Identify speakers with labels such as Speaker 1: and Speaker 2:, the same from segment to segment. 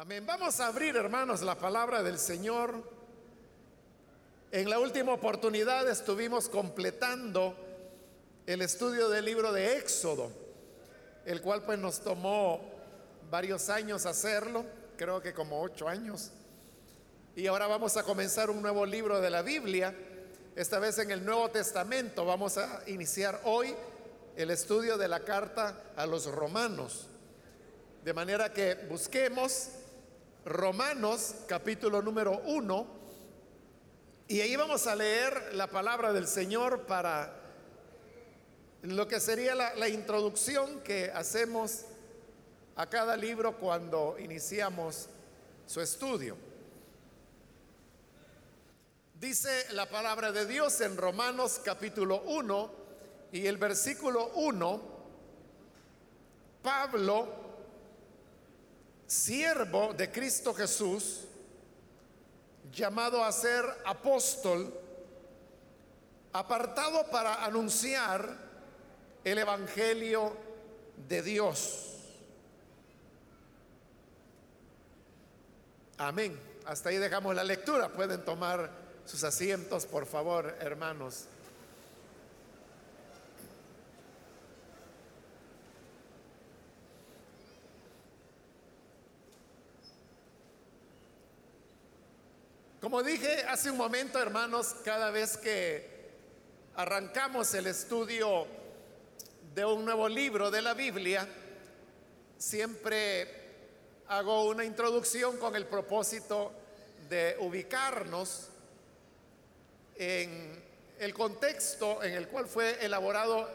Speaker 1: Amén. Vamos a abrir, hermanos, la palabra del Señor. En la última oportunidad estuvimos completando el estudio del libro de Éxodo, el cual pues nos tomó varios años hacerlo, creo que como ocho años. Y ahora vamos a comenzar un nuevo libro de la Biblia, esta vez en el Nuevo Testamento. Vamos a iniciar hoy el estudio de la carta a los romanos. De manera que busquemos Romanos capítulo número 1 y ahí vamos a leer la palabra del Señor para lo que sería la, introducción que hacemos a cada libro cuando iniciamos su estudio. Dice la palabra de Dios en Romanos capítulo 1 y el versículo 1, Pablo siervo de Cristo Jesús, llamado a ser apóstol, apartado para anunciar el Evangelio de Dios. Amén. Hasta ahí dejamos la lectura. Pueden tomar sus asientos, por favor, hermanos. Como dije hace un momento, hermanos, cada vez que arrancamos el estudio de un nuevo libro de la Biblia, siempre hago una introducción con el propósito de ubicarnos en el contexto en el cual fue elaborado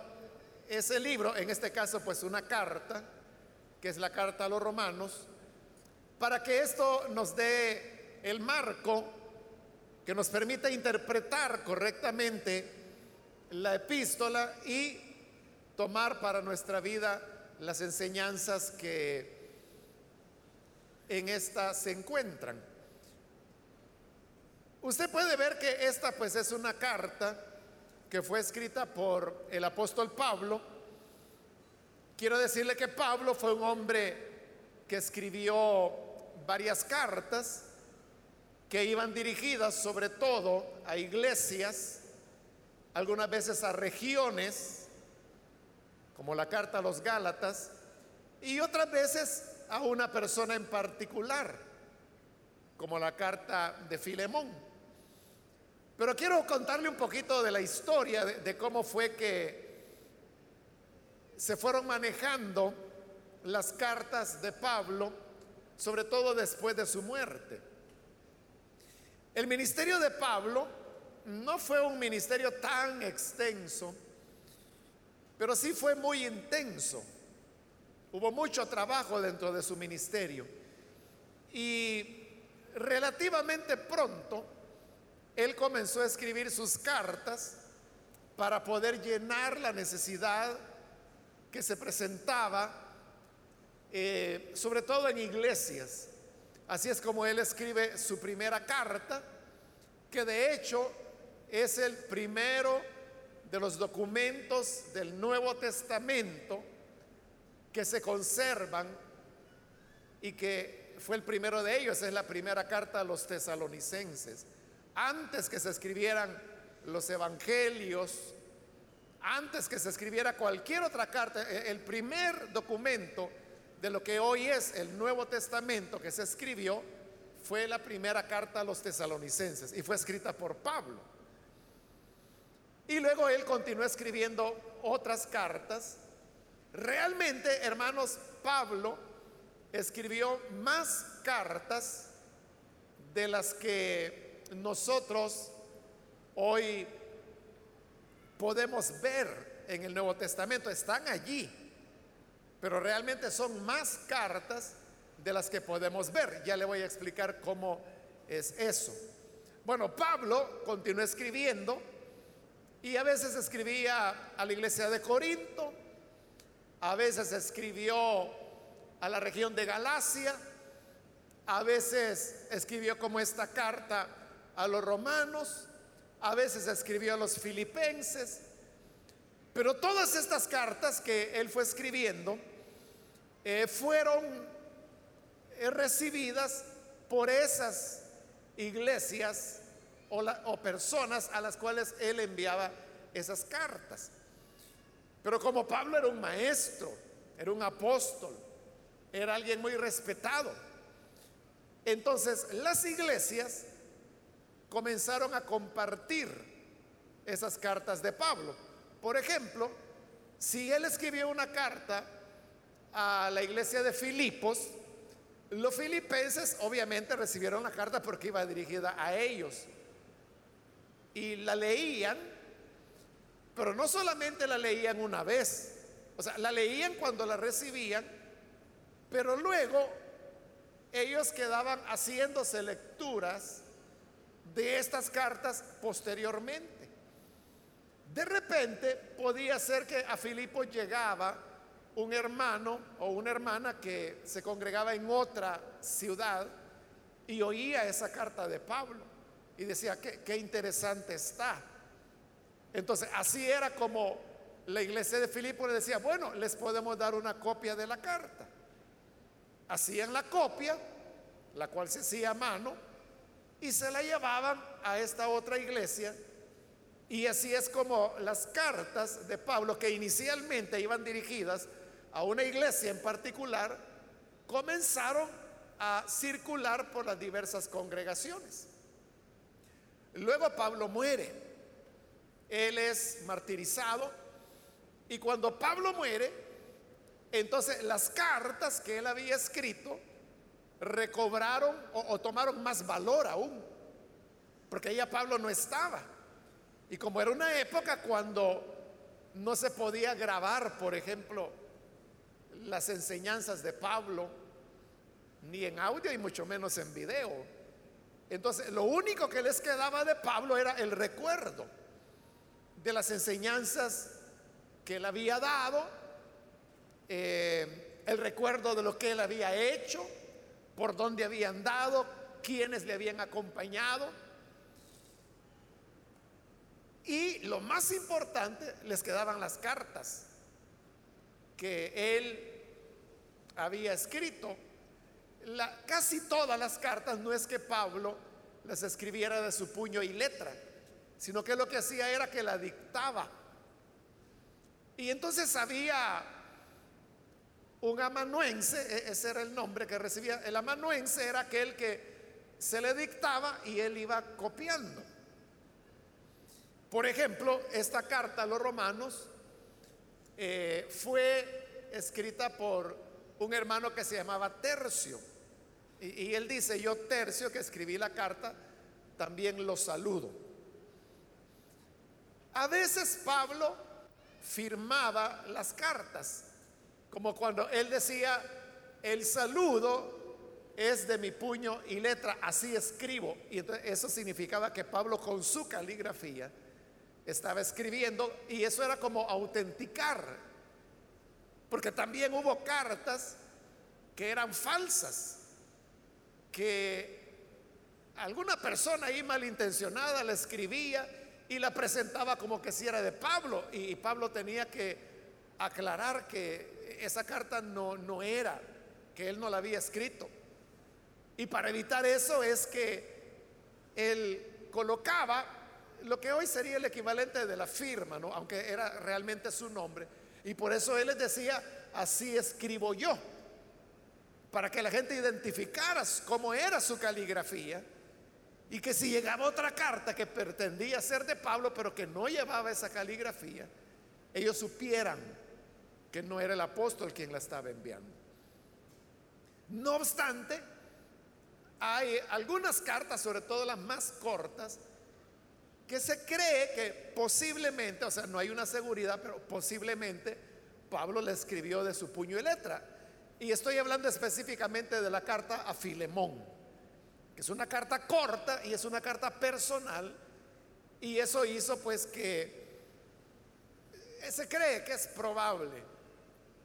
Speaker 1: ese libro, en este caso pues una carta, que es la carta a los romanos, para que esto nos dé el marco que nos permite interpretar correctamente la epístola y tomar para nuestra vida las enseñanzas que en esta se encuentran. Usted puede ver que esta pues es una carta que fue escrita por el apóstol Pablo. Quiero decirle que Pablo fue un hombre que escribió varias cartas que iban dirigidas sobre todo a iglesias, algunas veces a regiones, como la carta a los Gálatas, y otras veces a una persona en particular, como la carta de Filemón. Pero quiero contarle un poquito de la historia de, de cómo fue que se fueron manejando las cartas de Pablo, sobre todo después de su muerte. El ministerio de Pablo no fue un ministerio tan extenso, pero sí fue muy intenso. Hubo mucho trabajo dentro de su ministerio. Y relativamente pronto, él comenzó a escribir sus cartas para poder llenar la necesidad que se presentaba, eh, sobre todo en iglesias. Así es como él escribe su primera carta, que de hecho es el primero de los documentos del Nuevo Testamento que se conservan y que fue el primero de ellos, es la primera carta a los tesalonicenses. Antes que se escribieran los evangelios, antes que se escribiera cualquier otra carta, e, el primer documento de lo que hoy es el Nuevo Testamento que se escribió fue la primera carta a los tesalonicenses y fue escrita por Pablo. Y luego él continuó escribiendo otras cartas. Realmente, hermanos, Pablo escribió más cartas de las que nosotros hoy podemos ver en el Nuevo Testamento. Están allí pero realmente son más cartas de las que podemos ver. Ya le voy a explicar cómo es eso. Bueno, Pablo continuó escribiendo y a veces escribía a la iglesia de Corinto, a veces escribió a la región de Galacia, a veces escribió como esta carta a los romanos, a veces escribió a los filipenses, pero todas estas cartas que él fue escribiendo, eh, fueron eh, recibidas por esas iglesias o, o personas a las cuales él enviaba esas cartas. Pero como Pablo era un maestro, era un apóstol, era alguien muy respetado, entonces las iglesias comenzaron a compartir esas cartas de Pablo. Por ejemplo, si él escribió una carta a la iglesia de Filipos, los filipenses obviamente recibieron la carta porque iba dirigida a ellos. Y la leían, pero no solamente la leían una vez, o sea, la leían cuando la recibían, pero luego ellos quedaban haciéndose lecturas de estas cartas posteriormente. De repente podía ser que a Filipo llegaba un hermano o una hermana que se congregaba en otra ciudad y oía esa carta de Pablo y decía, qué, qué interesante está. Entonces, así era como la iglesia de Filipo le decía, bueno, les podemos dar una copia de la carta. Hacían la copia, la cual se hacía a mano, y se la llevaban a esta otra iglesia y así es como las cartas de Pablo, que inicialmente iban dirigidas a una iglesia en particular, comenzaron a circular por las diversas congregaciones. Luego Pablo muere, él es martirizado y cuando Pablo muere, entonces las cartas que él había escrito recobraron o, tomaron más valor aún, porque ya Pablo no estaba. Y como era una época cuando no se podía grabar, por ejemplo, las enseñanzas de Pablo, ni en audio y mucho menos en video. Entonces, lo único que les quedaba de Pablo era el recuerdo de las enseñanzas que él había dado, eh, el recuerdo de lo que él había hecho, por dónde había andado, quiénes le habían acompañado. Y lo más importante, les quedaban las cartas que él había escrito. casi todas las cartas no es que Pablo las escribiera de su puño y letra, sino que lo que hacía era que la dictaba. Y entonces había un amanuense, e, ese era el nombre que recibía, el amanuense era aquel que se le dictaba y él iba copiando. Por ejemplo, esta carta a los romanos eh, fue escrita por un hermano que se llamaba Tercio. Y, él dice, yo Tercio, que escribí la carta, también lo saludo. A veces Pablo firmaba las cartas, como cuando él decía, el saludo es de mi puño y letra, así escribo. Y entonces eso significaba que Pablo con su caligrafía estaba escribiendo y eso era como autenticar, porque también hubo cartas que eran falsas, que alguna persona ahí malintencionada la escribía y la presentaba como que si era de Pablo y Pablo tenía que aclarar que esa carta no, no era, que él no la había escrito. Y para evitar eso es que él colocaba lo que hoy sería el equivalente de la firma, ¿no? aunque era realmente su nombre. Y por eso él les decía, así escribo yo, para que la gente identificara cómo era su caligrafía y que si llegaba otra carta que pretendía ser de Pablo, pero que no llevaba esa caligrafía, ellos supieran que no era el apóstol quien la estaba enviando. No obstante, hay algunas cartas, sobre todo las más cortas, que se cree que posiblemente, o sea, no hay una seguridad, pero posiblemente Pablo le escribió de su puño y letra. Y estoy hablando específicamente de la carta a Filemón, que es una carta corta y es una carta personal. Y eso hizo pues que se cree que es probable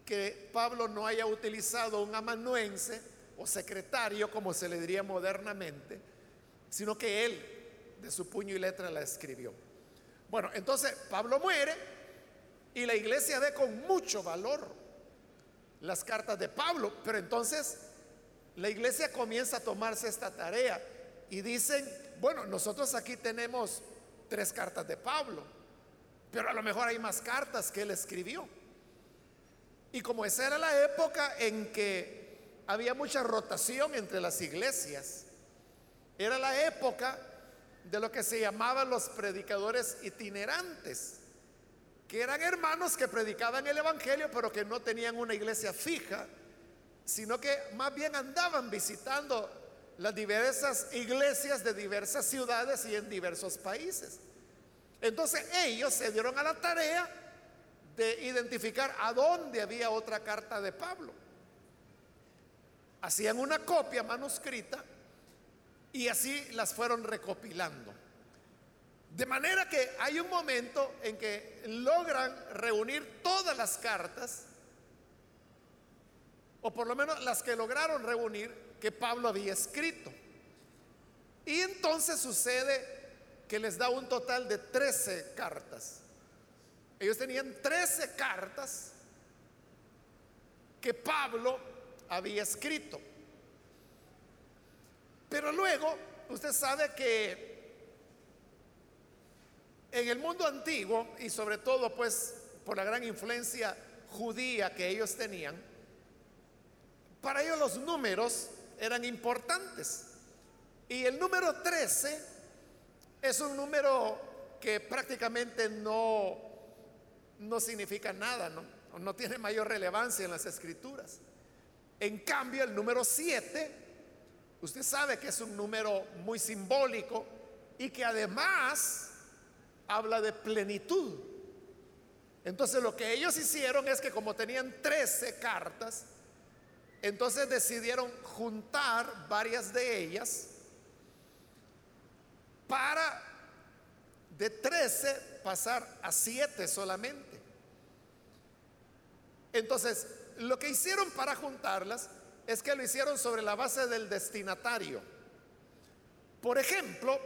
Speaker 1: que Pablo no haya utilizado un amanuense o secretario, como se le diría modernamente, sino que él de su puño y letra la escribió. Bueno, entonces Pablo muere y la iglesia ve con mucho valor las cartas de Pablo, pero entonces la iglesia comienza a tomarse esta tarea y dicen, bueno, nosotros aquí tenemos tres cartas de Pablo, pero a lo mejor hay más cartas que él escribió. Y como esa era la época en que había mucha rotación entre las iglesias, era la época de lo que se llamaban los predicadores itinerantes, que eran hermanos que predicaban el Evangelio, pero que no tenían una iglesia fija, sino que más bien andaban visitando las diversas iglesias de diversas ciudades y en diversos países. Entonces ellos se dieron a la tarea de identificar a dónde había otra carta de Pablo. Hacían una copia manuscrita y así las fueron recopilando. De manera que hay un momento en que logran reunir todas las cartas, o por lo menos las que lograron reunir que Pablo había escrito. Y entonces sucede que les da un total de 13 cartas. Ellos tenían 13 cartas que Pablo había escrito. Pero luego, usted sabe que en el mundo antiguo, y sobre todo pues por la gran influencia judía que ellos tenían, para ellos los números eran importantes. Y el número 13 es un número que prácticamente no, no significa nada, ¿no? no tiene mayor relevancia en las escrituras. En cambio, el número 7, usted sabe que es un número muy simbólico y que además habla de plenitud. Entonces lo que ellos hicieron es que como tenían 13 cartas, entonces decidieron juntar varias de ellas para de 13 pasar a 7 solamente. Entonces, lo que hicieron para juntarlas es que lo hicieron sobre la base del destinatario. Por ejemplo,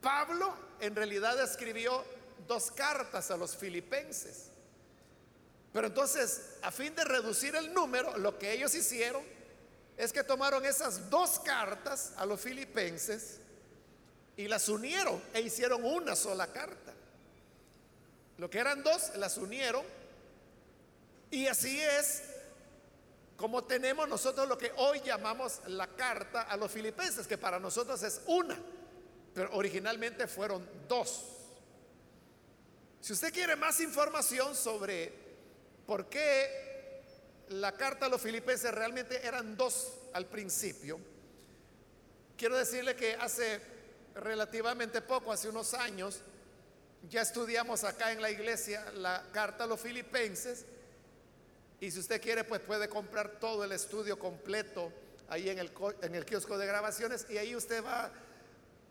Speaker 1: Pablo en realidad escribió dos cartas a los filipenses. Pero entonces, a fin de reducir el número, lo que ellos hicieron es que tomaron esas dos cartas a los filipenses y las unieron e hicieron una sola carta. Lo que eran dos, las unieron. Y así es como tenemos nosotros lo que hoy llamamos la carta a los filipenses, que para nosotros es una, pero originalmente fueron dos. Si usted quiere más información sobre por qué la carta a los filipenses realmente eran dos al principio. Quiero decirle que hace relativamente poco, hace unos años, ya estudiamos acá en la iglesia la carta a los filipenses y si usted quiere pues puede comprar todo el estudio completo ahí en el, en el kiosco de grabaciones y ahí usted va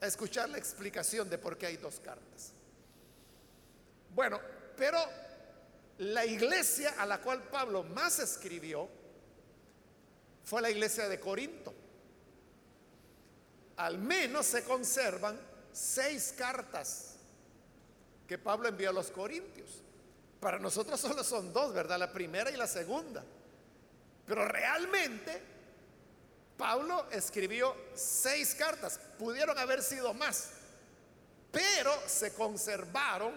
Speaker 1: a escuchar la explicación de por qué hay dos cartas. Bueno, pero la iglesia a la cual Pablo más escribió fue la iglesia de Corinto. Al menos se conservan seis cartas que Pablo envió a los corintios. Para nosotros solo son dos, ¿verdad? La primera y la segunda. Pero realmente Pablo escribió seis cartas. Pudieron haber sido más, pero se conservaron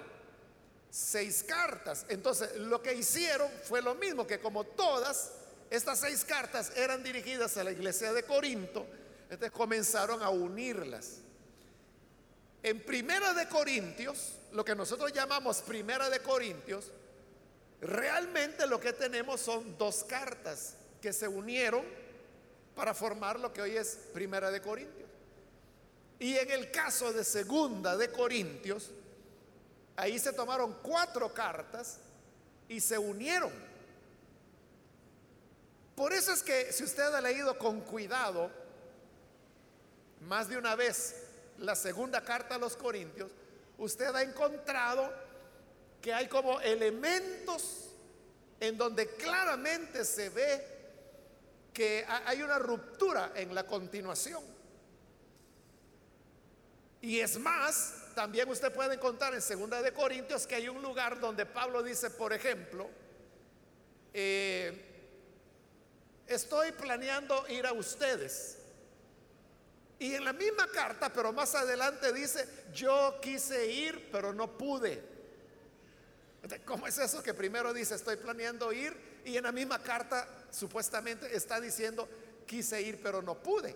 Speaker 1: seis cartas. Entonces, lo que hicieron fue lo mismo, que como todas estas seis cartas eran dirigidas a la iglesia de Corinto, entonces comenzaron a unirlas. En Primera de Corintios, lo que nosotros llamamos Primera de Corintios, realmente lo que tenemos son dos cartas que se unieron para formar lo que hoy es Primera de Corintios. Y en el caso de Segunda de Corintios, Ahí se tomaron cuatro cartas y se unieron. Por eso es que si usted ha leído con cuidado más de una vez la segunda carta a los Corintios, usted ha encontrado que hay como elementos en donde claramente se ve que hay una ruptura en la continuación. Y es más, también usted puede encontrar en Segunda de Corintios que hay un lugar donde Pablo dice, por ejemplo, eh, estoy planeando ir a ustedes. Y en la misma carta, pero más adelante dice, yo quise ir, pero no pude. ¿Cómo es eso que primero dice, estoy planeando ir? Y en la misma carta supuestamente está diciendo, quise ir, pero no pude.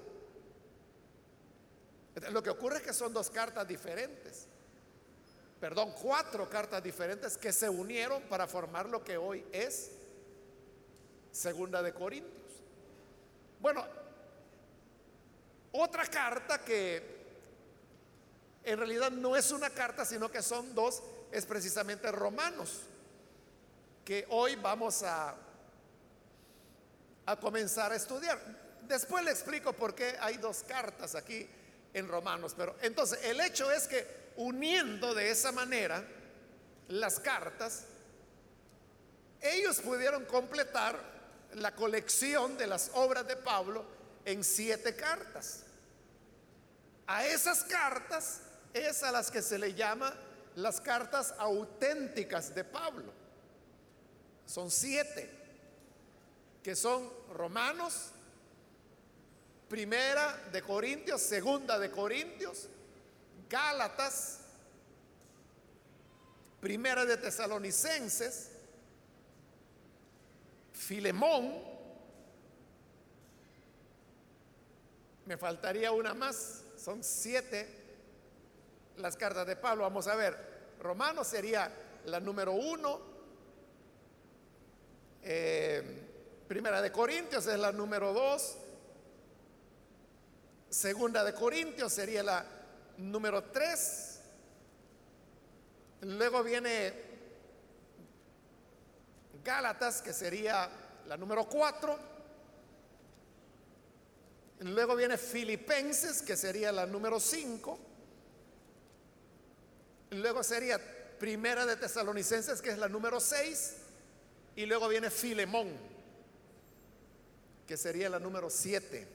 Speaker 1: Lo que ocurre es que son dos cartas diferentes. Perdón, cuatro cartas diferentes que se unieron para formar lo que hoy es Segunda de Corintios. Bueno, otra carta que en realidad no es una carta, sino que son dos, es precisamente Romanos, que hoy vamos a, a comenzar a estudiar. Después le explico por qué hay dos cartas aquí en Romanos, pero entonces el hecho es que uniendo de esa manera las cartas, ellos pudieron completar la colección de las obras de Pablo en siete cartas. A esas cartas es a las que se le llama las cartas auténticas de Pablo. Son siete, que son Romanos, Primera de Corintios, Segunda de Corintios, Gálatas, Primera de Tesalonicenses, Filemón, me faltaría una más, son siete las cartas de Pablo. Vamos a ver, Romanos sería la número uno, eh, Primera de Corintios es la número dos, Segunda de Corintios sería la número tres, luego viene Gálatas, que sería la número 4. Luego viene Filipenses, que sería la número 5. Luego sería Primera de Tesalonicenses, que es la número 6. Y luego viene Filemón, que sería la número 7.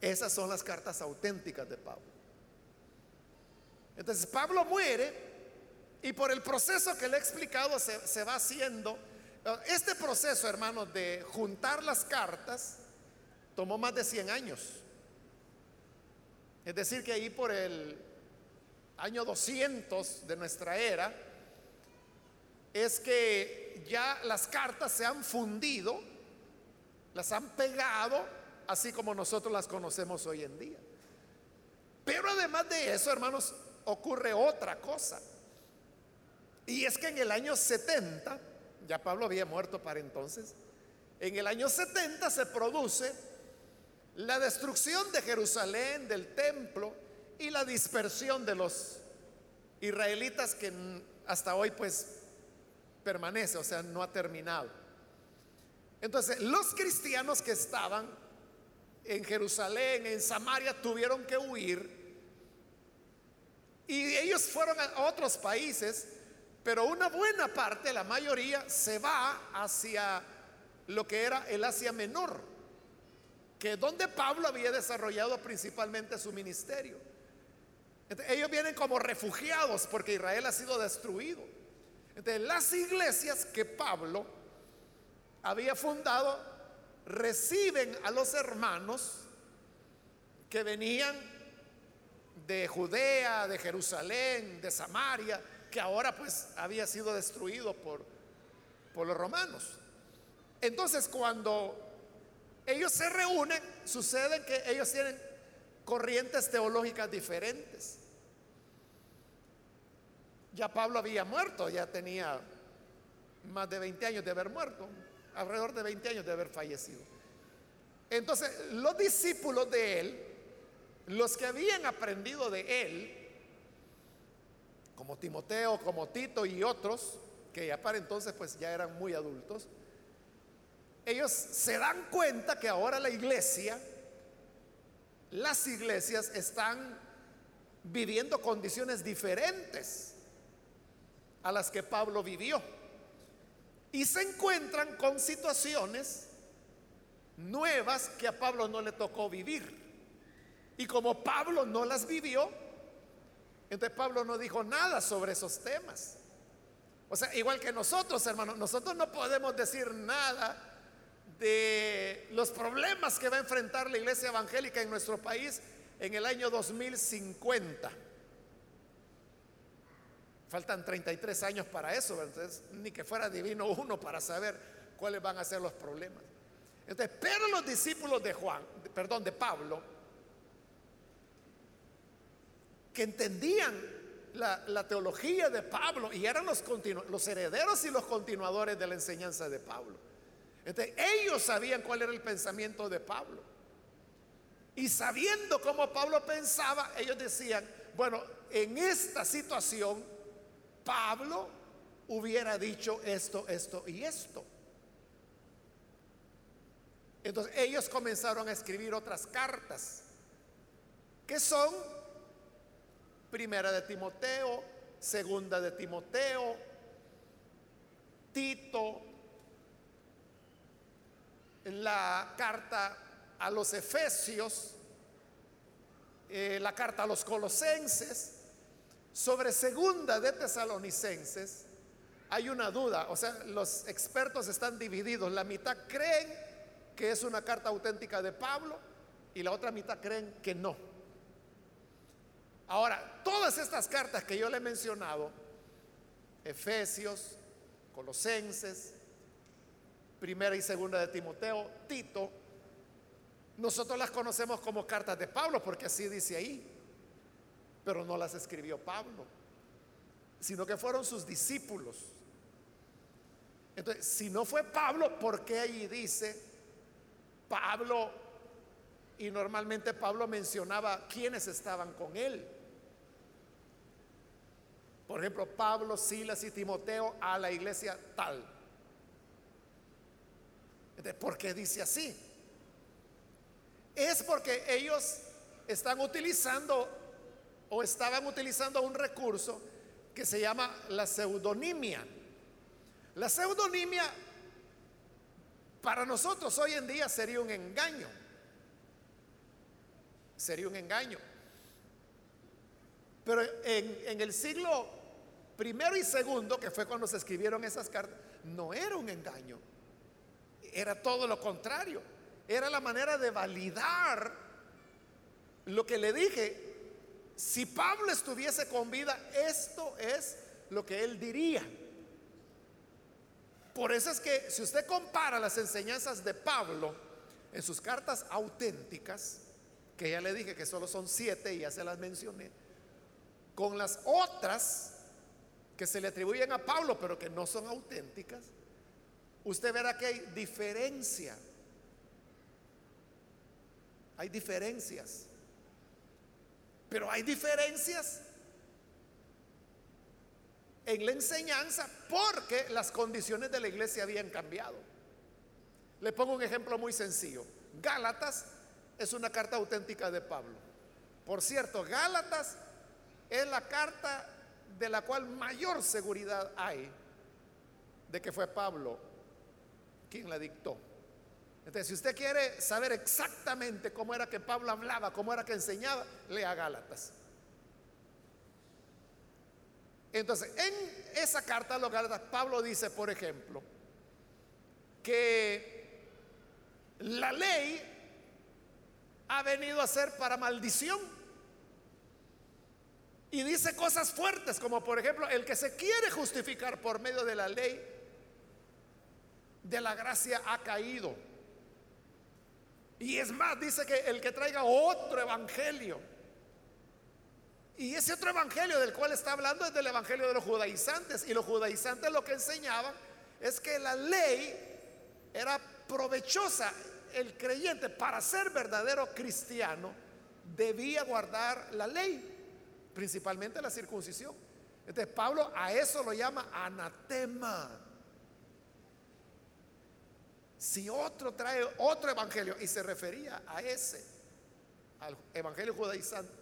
Speaker 1: Esas son las cartas auténticas de Pablo. Entonces Pablo muere y por el proceso que le he explicado se, va haciendo. Este proceso, hermanos, de juntar las cartas tomó más de 100 años. Es decir, que ahí por el año 200 de nuestra era, es que ya las cartas se han fundido, las han pegado, así como nosotros las conocemos hoy en día. Pero además de eso, hermanos, ocurre otra cosa. Y es que en el año 70, ya Pablo había muerto para entonces, en el año 70 se produce la destrucción de Jerusalén, del templo y la dispersión de los israelitas que hasta hoy pues permanece, o sea, no ha terminado. Entonces, los cristianos que estaban en Jerusalén, en Samaria, tuvieron que huir y ellos fueron a otros países pero una buena parte, la mayoría, se va hacia lo que era el Asia Menor, que donde Pablo había desarrollado principalmente su ministerio. ellos vienen como refugiados porque Israel ha sido destruido. Entonces, las iglesias que Pablo había fundado reciben a los hermanos que venían de Judea, de Jerusalén, de Samaria, que ahora pues había sido destruido por, por los romanos. Entonces cuando ellos se reúnen, sucede que ellos tienen corrientes teológicas diferentes. Ya Pablo había muerto, ya tenía más de 20 años de haber muerto, alrededor de 20 años de haber fallecido. Entonces, los discípulos de él, los que habían aprendido de él, como Timoteo, como Tito y otros, que ya para entonces pues ya eran muy adultos, ellos se dan cuenta que ahora la iglesia, las iglesias están viviendo condiciones diferentes a las que Pablo vivió. Y se encuentran con situaciones nuevas que a Pablo no le tocó vivir. Y como Pablo no las vivió, entonces Pablo no dijo nada sobre esos temas. O sea, igual que nosotros, hermanos, nosotros no podemos decir nada de los problemas que va a enfrentar la iglesia evangélica en nuestro país en el año 2050. Faltan 33 años para eso, ni que fuera divino uno para saber cuáles van a ser los problemas. Entonces, pero los discípulos de Juan, perdón, de Pablo, que entendían la, teología de Pablo y eran los, los herederos y los continuadores de la enseñanza de Pablo. Entonces, ellos sabían cuál era el pensamiento de Pablo. Y sabiendo cómo Pablo pensaba, ellos decían, bueno, en esta situación, Pablo hubiera dicho esto, esto y esto. Entonces ellos comenzaron a escribir otras cartas, que son primera de Timoteo, segunda de Timoteo, Tito, la carta a los Efesios, eh, la carta a los Colosenses, sobre segunda de Tesalonicenses, hay una duda, o sea, los expertos están divididos, la mitad creen que es una carta auténtica de Pablo y la otra mitad creen que no. Ahora, todas estas cartas que yo le he mencionado, Efesios, Colosenses, primera y segunda de Timoteo, Tito, nosotros las conocemos como cartas de Pablo porque así dice ahí, pero no las escribió Pablo, sino que fueron sus discípulos. Entonces, si no fue Pablo, ¿por qué allí dice Pablo, y normalmente Pablo mencionaba quiénes estaban con él. Por ejemplo, Pablo, Silas y Timoteo a la iglesia tal. ¿Por qué dice así? Es porque ellos están utilizando o estaban utilizando un recurso que se llama la pseudonimia. La pseudonimia para nosotros hoy en día sería un engaño. Sería un engaño. Pero en, el siglo primero y segundo, que fue cuando se escribieron esas cartas, no era un engaño. Era todo lo contrario. Era la manera de validar lo que le dije. Si Pablo estuviese con vida, esto es lo que él diría. Por eso es que si usted compara las enseñanzas de Pablo en sus cartas auténticas, que ya le dije que solo son siete y ya se las mencioné, con las otras que se le atribuyen a Pablo pero que no son auténticas, usted verá que hay diferencia. Hay diferencias. Pero hay diferencias en la enseñanza porque las condiciones de la iglesia habían cambiado. Le pongo un ejemplo muy sencillo. Gálatas es una carta auténtica de Pablo. Por cierto, Gálatas es la carta de la cual mayor seguridad hay de que fue Pablo quien la dictó. Entonces, si usted quiere saber exactamente cómo era que Pablo hablaba, cómo era que enseñaba, lea Gálatas. Entonces, en esa carta a los Gálatas, Pablo dice, por ejemplo, que la ley ha venido a ser para maldición. Y dice cosas fuertes, como por ejemplo, el que se quiere justificar por medio de la ley, de la gracia ha caído. Y es más, dice que el que traiga otro evangelio y ese otro evangelio del cual está hablando es del evangelio de los judaizantes. Y los judaizantes lo que enseñaban es que la ley era provechosa. El creyente para ser verdadero cristiano debía guardar la ley, principalmente la circuncisión. Entonces Pablo a eso lo llama anatema. Si otro trae otro evangelio y se refería a ese, al evangelio judaizante,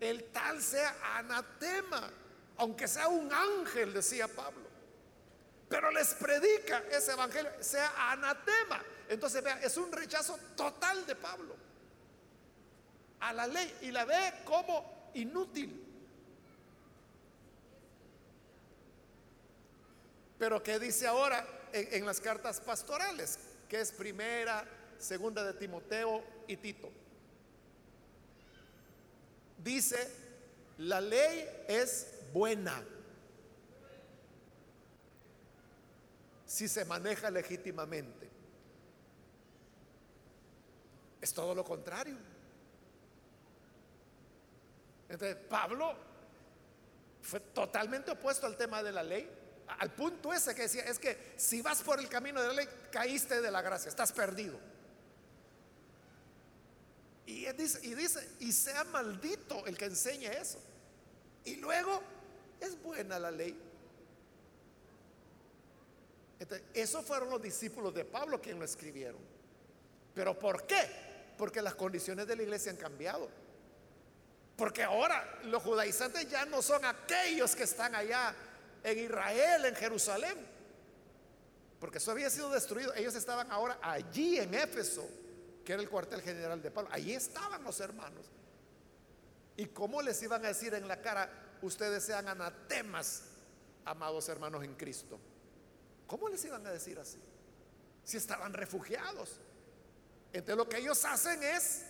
Speaker 1: el tal sea anatema, aunque sea un ángel, decía Pablo. Pero les predica ese evangelio, sea anatema. Entonces, vea, es un rechazo total de Pablo a la ley y la ve como inútil. Pero ¿qué dice ahora en, las cartas pastorales? que es primera, segunda de Timoteo y Tito. Dice, la ley es buena si se maneja legítimamente. Es todo lo contrario. Entonces, Pablo fue totalmente opuesto al tema de la ley, al punto ese que decía, es que si vas por el camino de la ley, caíste de la gracia, estás perdido. Y dice, y dice, y sea maldito el que enseñe eso. Y luego, es buena la ley. Entonces, esos fueron los discípulos de Pablo quienes lo escribieron. ¿Pero por qué? Porque las condiciones de la iglesia han cambiado. Porque ahora los judaizantes ya no son aquellos que están allá en Israel, en Jerusalén. Porque eso había sido destruido. Ellos estaban ahora allí en Éfeso, que era el cuartel general de Pablo. Allí estaban los hermanos. ¿Y cómo les iban a decir en la cara, ustedes sean anatemas, amados hermanos en Cristo? ¿Cómo les iban a decir así? Si estaban refugiados. Entonces lo que ellos hacen es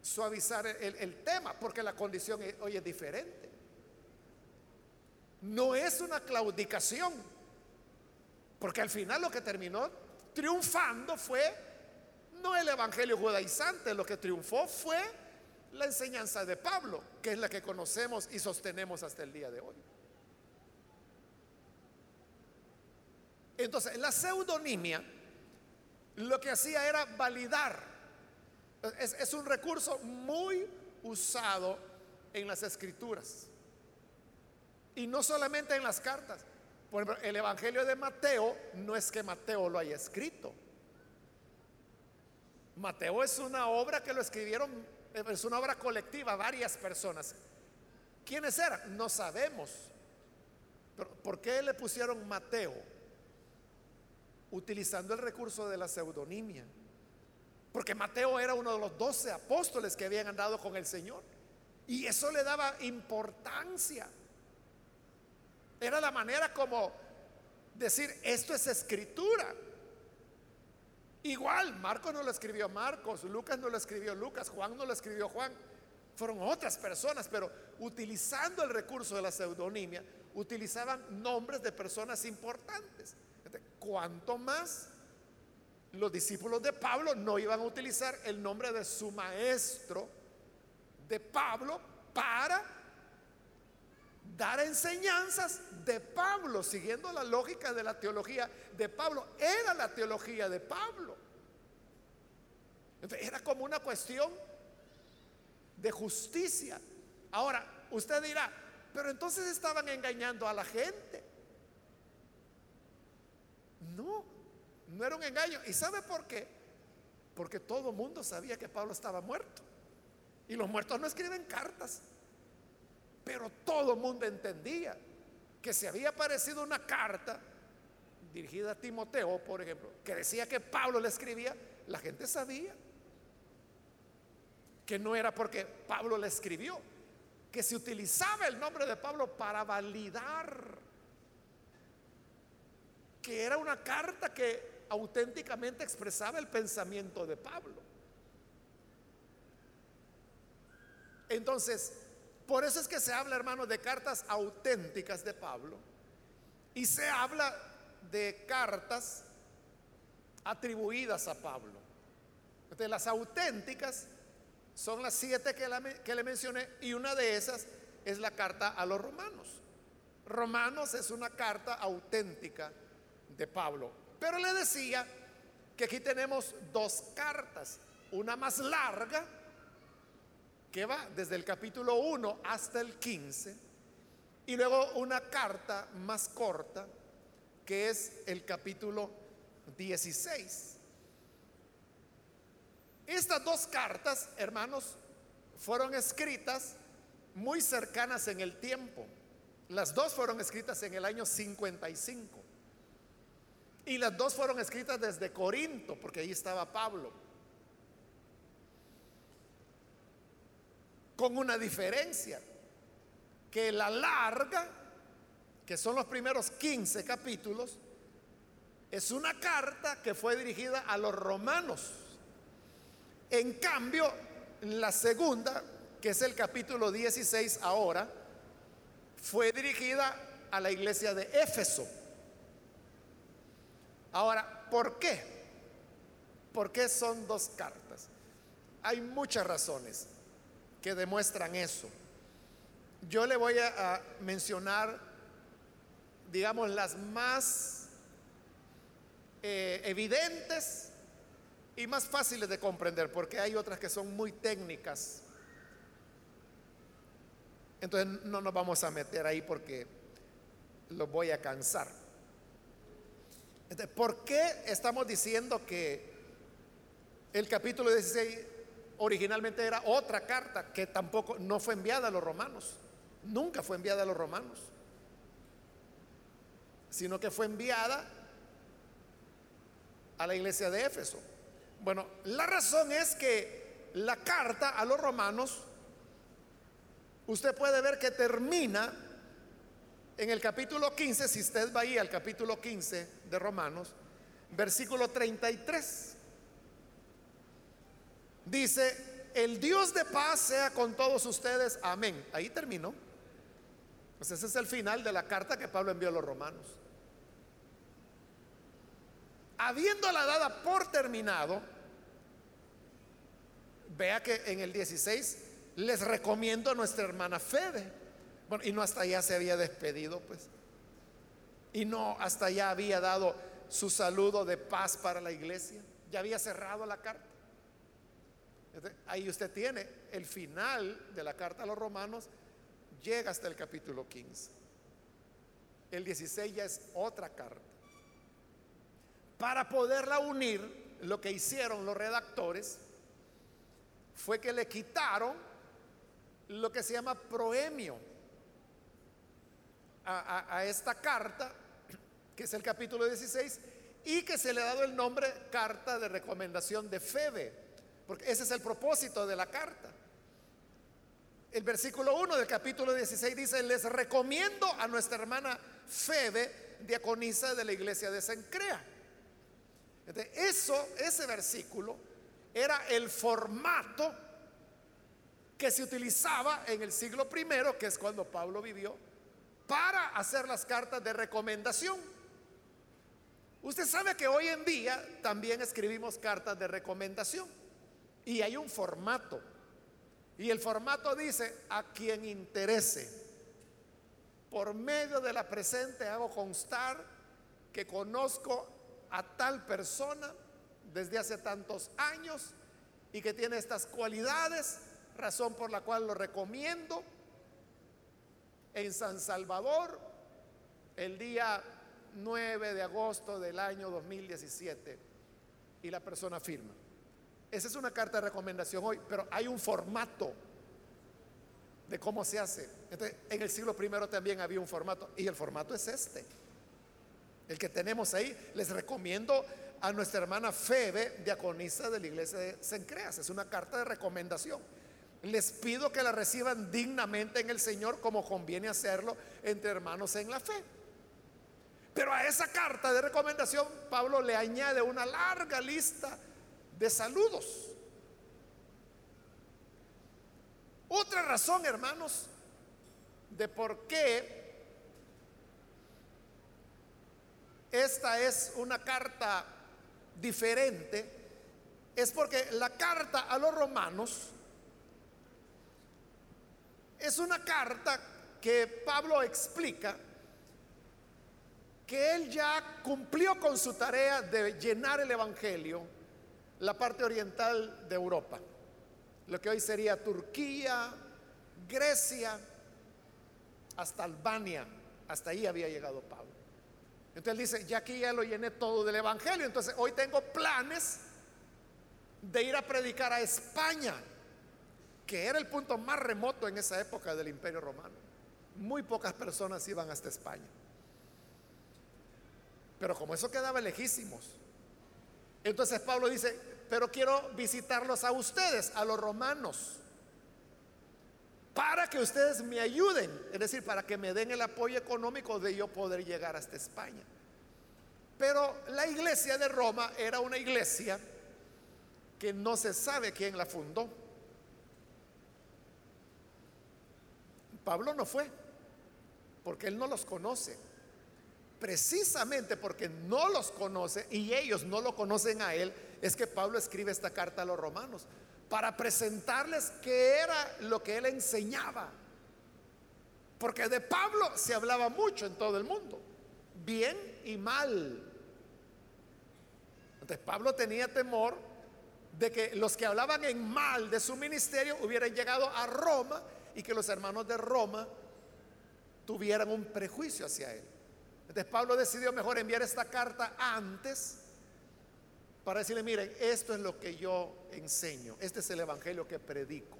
Speaker 1: suavizar el, tema, porque la condición hoy es diferente. No es una claudicación, porque al final lo que terminó triunfando fue no el evangelio judaizante, lo que triunfó fue la enseñanza de Pablo, que es la que conocemos y sostenemos hasta el día de hoy. Entonces, la pseudonimia lo que hacía era validar es, un recurso muy usado en las escrituras. Y no solamente en las cartas. Por ejemplo, el Evangelio de Mateo no es que Mateo lo haya escrito. Mateo es una obra que lo escribieron, es una obra colectiva, varias personas. ¿Quiénes eran? No sabemos. Pero ¿Por qué le pusieron Mateo? Utilizando el recurso de la pseudonimia. Porque Mateo era uno de los doce apóstoles que habían andado con el Señor. Y eso le daba importancia. Era la manera como decir, esto es escritura. Igual, Marcos no lo escribió Marcos, Lucas no lo escribió Lucas, Juan no lo escribió Juan. Fueron otras personas, pero utilizando el recurso de la pseudonimia, utilizaban nombres de personas importantes. ¿Cuánto más los discípulos de Pablo no iban a utilizar el nombre de su maestro, de Pablo, para dar enseñanzas de Pablo, siguiendo la lógica de la teología de Pablo. Era la teología de Pablo. era como una cuestión de justicia. Ahora, usted dirá, pero entonces estaban engañando a la gente. No, no era un engaño. ¿Y sabe por qué? Porque todo el mundo sabía que Pablo estaba muerto. Y los muertos no escriben cartas. Pero todo el mundo entendía que si había aparecido una carta dirigida a Timoteo, por ejemplo, que decía que Pablo le escribía, la gente sabía que no era porque Pablo le escribió, que se utilizaba el nombre de Pablo para validar que era una carta que auténticamente expresaba el pensamiento de Pablo. Entonces, por eso es que se habla, hermanos, de cartas auténticas de Pablo y se habla de cartas atribuidas a Pablo. Las auténticas son las siete que le mencioné y una de esas es la carta a los romanos. Romanos es una carta auténtica de Pablo. Pero le decía que aquí tenemos dos cartas, una más larga, que va desde el capítulo 1 hasta el 15, y luego una carta más corta, que es el capítulo 16. Estas dos cartas, hermanos, fueron escritas muy cercanas en el tiempo. Las dos fueron escritas en el año 55. Y las dos fueron escritas desde Corinto, porque ahí estaba Pablo. Con una diferencia, que la larga, que son los primeros 15 capítulos, es una carta que fue dirigida a los romanos. En cambio, la segunda, que es el capítulo 16 ahora, fue dirigida a la iglesia de Éfeso. Ahora, ¿por qué? ¿Por qué son dos cartas? Hay muchas razones que demuestran eso. Yo le voy a, mencionar, digamos, las más eh, evidentes y más fáciles de comprender, porque hay otras que son muy técnicas. Entonces no nos vamos a meter ahí porque los voy a cansar. Entonces, ¿por qué estamos diciendo que el capítulo 16 originalmente era otra carta que tampoco no fue enviada a los romanos? Nunca fue enviada a los romanos, sino que fue enviada a la iglesia de Éfeso. Bueno, la razón es que la carta a los romanos, usted puede ver que termina en el capítulo 15, si usted va ahí al capítulo 15 de Romanos, versículo 33. Dice, el Dios de paz sea con todos ustedes, amén. Ahí terminó. Pues ese es el final de la carta que Pablo envió a los romanos. Habiéndola dada por terminado, vea que en el 16 les recomiendo a nuestra hermana Fede. Bueno, y no hasta allá se había despedido, pues. Y no hasta allá había dado su saludo de paz para la iglesia. Ya había cerrado la carta. Ahí usted tiene el final de la carta a los romanos, llega hasta el capítulo 15. El 16 ya es otra carta. Para poderla unir, lo que hicieron los redactores fue que le quitaron lo que se llama proemio a, a esta carta, que es el capítulo 16, y que se le ha dado el nombre carta de recomendación de Febe, porque ese es el propósito de la carta. El versículo 1 del capítulo 16 dice, les recomiendo a nuestra hermana Febe, diaconisa de la iglesia de Sencrea. eso, ese versículo era el formato que se utilizaba en el siglo primero, que es cuando Pablo vivió, para hacer las cartas de recomendación. Usted sabe que hoy en día también escribimos cartas de recomendación y hay un formato. Y el formato dice, a quien interese, por medio de la presente hago constar que conozco a tal persona desde hace tantos años y que tiene estas cualidades, razón por la cual lo recomiendo en San Salvador el día 9 de agosto del año 2017 y la persona firma. Esa es una carta de recomendación hoy, pero hay un formato de cómo se hace. en el siglo primero también había un formato y el formato es este. El que tenemos ahí, les recomiendo a nuestra hermana Febe, diaconisa de la iglesia de Sencreas. Es una carta de recomendación. Les pido que la reciban dignamente en el Señor como conviene hacerlo entre hermanos en la fe. Pero a esa carta de recomendación Pablo le añade una larga lista saludos. Otra razón, hermanos, de por qué esta es una carta diferente es porque la carta a los romanos es una carta que Pablo explica que él ya cumplió con su tarea de llenar el Evangelio la parte oriental de Europa, lo que hoy sería Turquía, Grecia, hasta Albania, hasta ahí había llegado Pablo. Entonces dice, ya aquí ya lo llené todo del Evangelio, entonces hoy tengo planes de ir a predicar a España, que era el punto más remoto en esa época del Imperio Romano. Muy pocas personas iban hasta España. Pero como eso quedaba lejísimos, entonces Pablo dice, pero quiero visitarlos a ustedes, a los romanos, para que ustedes me ayuden, es decir, para que me den el apoyo económico de yo poder llegar hasta España. Pero la iglesia de Roma era una iglesia que no se sabe quién la fundó. Pablo no fue, porque él no los conoce. Precisamente porque no los conoce y ellos no lo conocen a él, es que Pablo escribe esta carta a los romanos, para presentarles qué era lo que él enseñaba. Porque de Pablo se hablaba mucho en todo el mundo, bien y mal. Entonces Pablo tenía temor de que los que hablaban en mal de su ministerio hubieran llegado a Roma y que los hermanos de Roma tuvieran un prejuicio hacia él. Entonces Pablo decidió mejor enviar esta carta antes para decirle, miren, esto es lo que yo enseño, este es el evangelio que predico,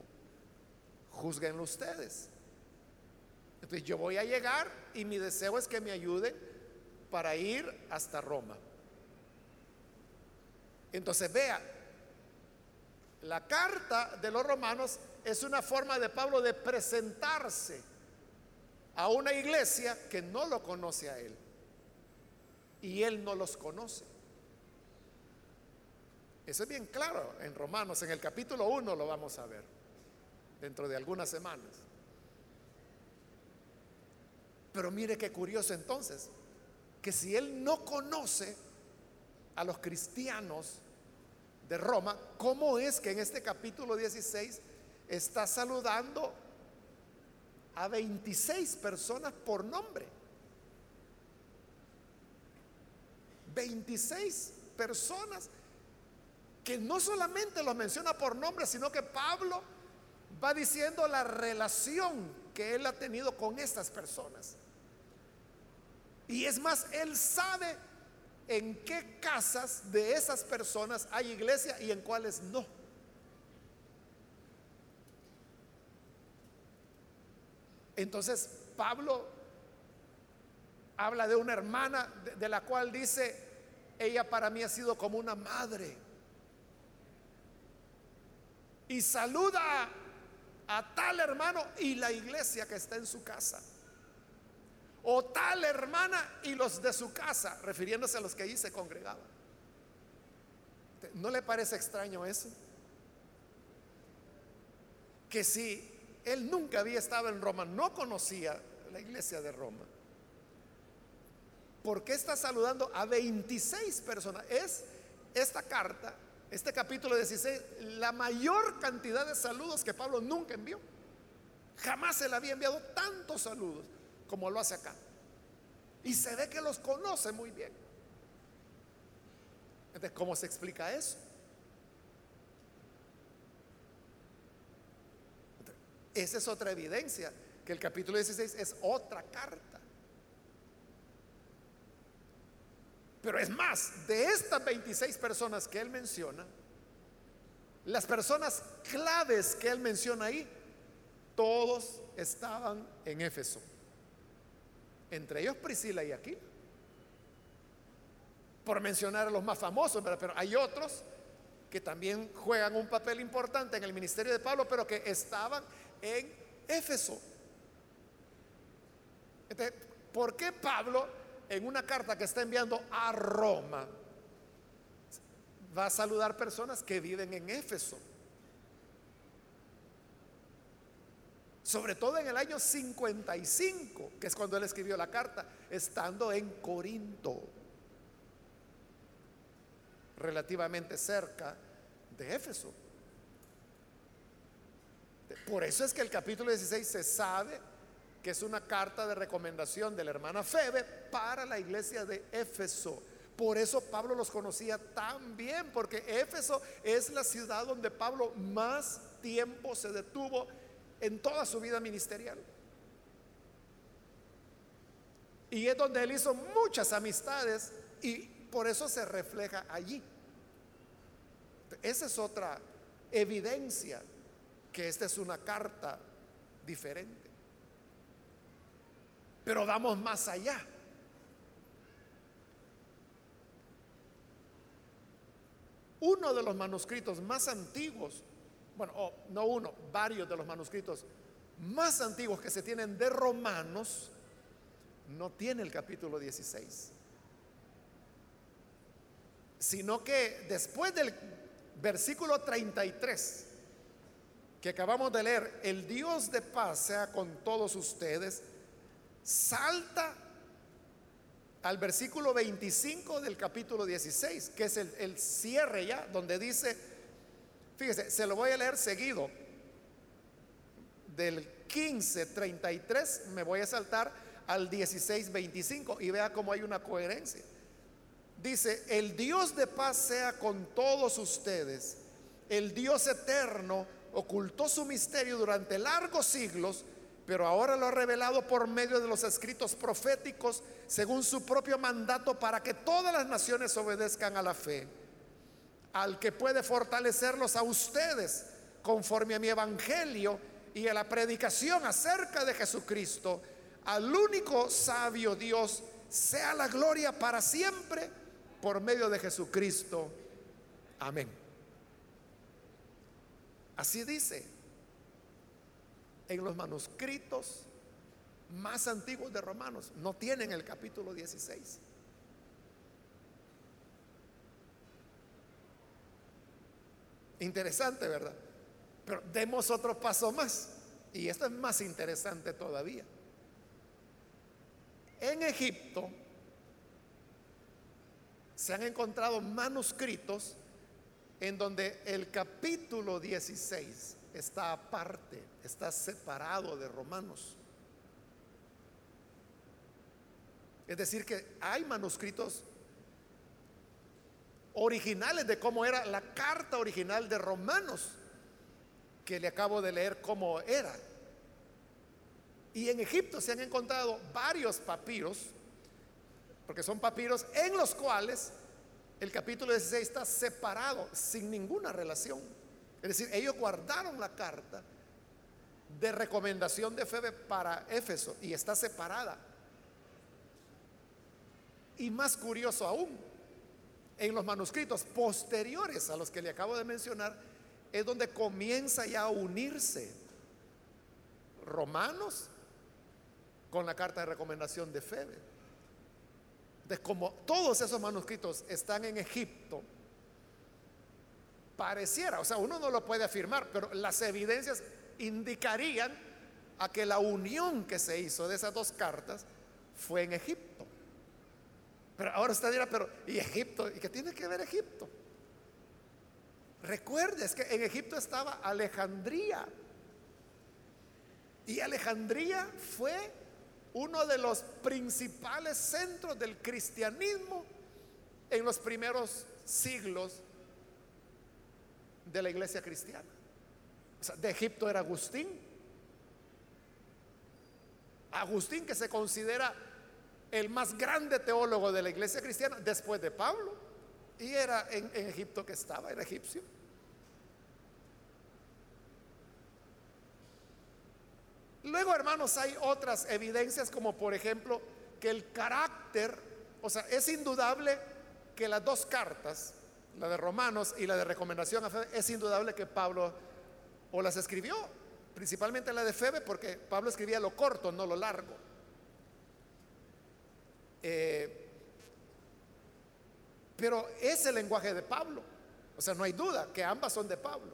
Speaker 1: juzguenlo ustedes. Entonces yo voy a llegar y mi deseo es que me ayuden para ir hasta Roma. Entonces vea, la carta de los romanos es una forma de Pablo de presentarse a una iglesia que no lo conoce a él. Y él no los conoce. Eso es bien claro en Romanos, en el capítulo 1 lo vamos a ver, dentro de algunas semanas. Pero mire qué curioso entonces, que si él no conoce a los cristianos de Roma, ¿cómo es que en este capítulo 16 está saludando a 26 personas por nombre? 26 personas que no solamente los menciona por nombre, sino que Pablo va diciendo la relación que él ha tenido con estas personas. Y es más, él sabe en qué casas de esas personas hay iglesia y en cuáles no. Entonces Pablo habla de una hermana de, la cual dice, ella para mí ha sido como una madre. Y saluda a tal hermano y la iglesia que está en su casa o tal hermana y los de su casa, refiriéndose a los que allí se congregaban. ¿No le parece extraño eso? Que si él nunca había estado en Roma, no conocía la iglesia de Roma. ¿Por qué está saludando a 26 personas? Es esta carta, este capítulo 16, la mayor cantidad de saludos que Pablo nunca envió. Jamás se le había enviado tantos saludos como lo hace acá. Y se ve que los conoce muy bien. Entonces, ¿cómo se explica eso? Esa es otra evidencia, que el capítulo 16 es otra carta. Pero es más, de estas 26 personas que él menciona, las personas claves que él menciona ahí, todos estaban en Éfeso entre ellos Priscila y Aquila. Por mencionar a los más famosos, pero hay otros que también juegan un papel importante en el ministerio de Pablo, pero que estaban en Éfeso. Entonces, ¿por qué Pablo en una carta que está enviando a Roma va a saludar personas que viven en Éfeso? Sobre todo en el año 55, que es cuando él escribió la carta, estando en Corinto, relativamente cerca de Éfeso. Por eso es que el capítulo 16 se sabe que es una carta de recomendación de la hermana Febe para la iglesia de Éfeso. Por eso Pablo los conocía tan bien, porque Éfeso es la ciudad donde Pablo más tiempo se detuvo en toda su vida ministerial. Y es donde él hizo muchas amistades y por eso se refleja allí. Esa es otra evidencia que esta es una carta diferente. Pero vamos más allá. Uno de los manuscritos más antiguos bueno, no uno, varios de los manuscritos más antiguos que se tienen de Romanos, no tiene el capítulo 16. sino que después del versículo 33 que acabamos de leer, el Dios de paz sea con todos ustedes, salta al versículo 25 del capítulo 16, que es el, el cierre ya, donde dice, fíjese, se lo voy a leer seguido, del 15:33 me voy a saltar al 16:25 y vea cómo hay una coherencia. Dice, el Dios de paz sea con todos ustedes, el Dios eterno ocultó su misterio durante largos siglos, pero ahora lo ha revelado por medio de los escritos proféticos según su propio mandato para que todas las naciones obedezcan a la fe, al que puede fortalecerlos a ustedes conforme a mi evangelio y a la predicación acerca de Jesucristo, al único sabio Dios, sea la gloria para siempre por medio de Jesucristo. Amén. Así dice en los manuscritos más antiguos de Romanos. No tienen el capítulo 16. Interesante, ¿verdad? Pero demos otro paso más. Y esto es más interesante todavía. En Egipto se han encontrado manuscritos en donde el capítulo 16 está aparte, está separado de Romanos. Es decir, que hay manuscritos originales de cómo era la carta original de Romanos, que le acabo de leer cómo era. Y en Egipto se han encontrado varios papiros, porque son papiros en los cuales el capítulo 16 está separado, sin ninguna relación. Es decir, ellos guardaron la carta de recomendación de Febe para Éfeso y está separada. Y más curioso aún, en los manuscritos posteriores a los que le acabo de mencionar, es donde comienza ya a unirse Romanos con la carta de recomendación de Febe como todos esos manuscritos están en Egipto, pareciera, o sea, uno no lo puede afirmar, pero las evidencias indicarían a que la unión que se hizo de esas dos cartas fue en Egipto. Pero ahora usted dirá, pero ¿y Egipto? ¿Y qué tiene que ver Egipto? Recuerde, que en Egipto estaba Alejandría. Y Alejandría fue uno de los principales centros del cristianismo en los primeros siglos de la iglesia cristiana. de Egipto era Agustín. Agustín que se considera el más grande teólogo de la iglesia cristiana después de Pablo. Y era en Egipto que estaba, era egipcio. Luego, hermanos, hay otras evidencias como por ejemplo que el carácter, o sea, es indudable que las dos cartas, la de Romanos y la de recomendación a Febe, es indudable que Pablo o las escribió, principalmente la de Febe, porque Pablo escribía lo corto, no lo largo. Eh, pero es el lenguaje de Pablo, o sea, no hay duda que ambas son de Pablo,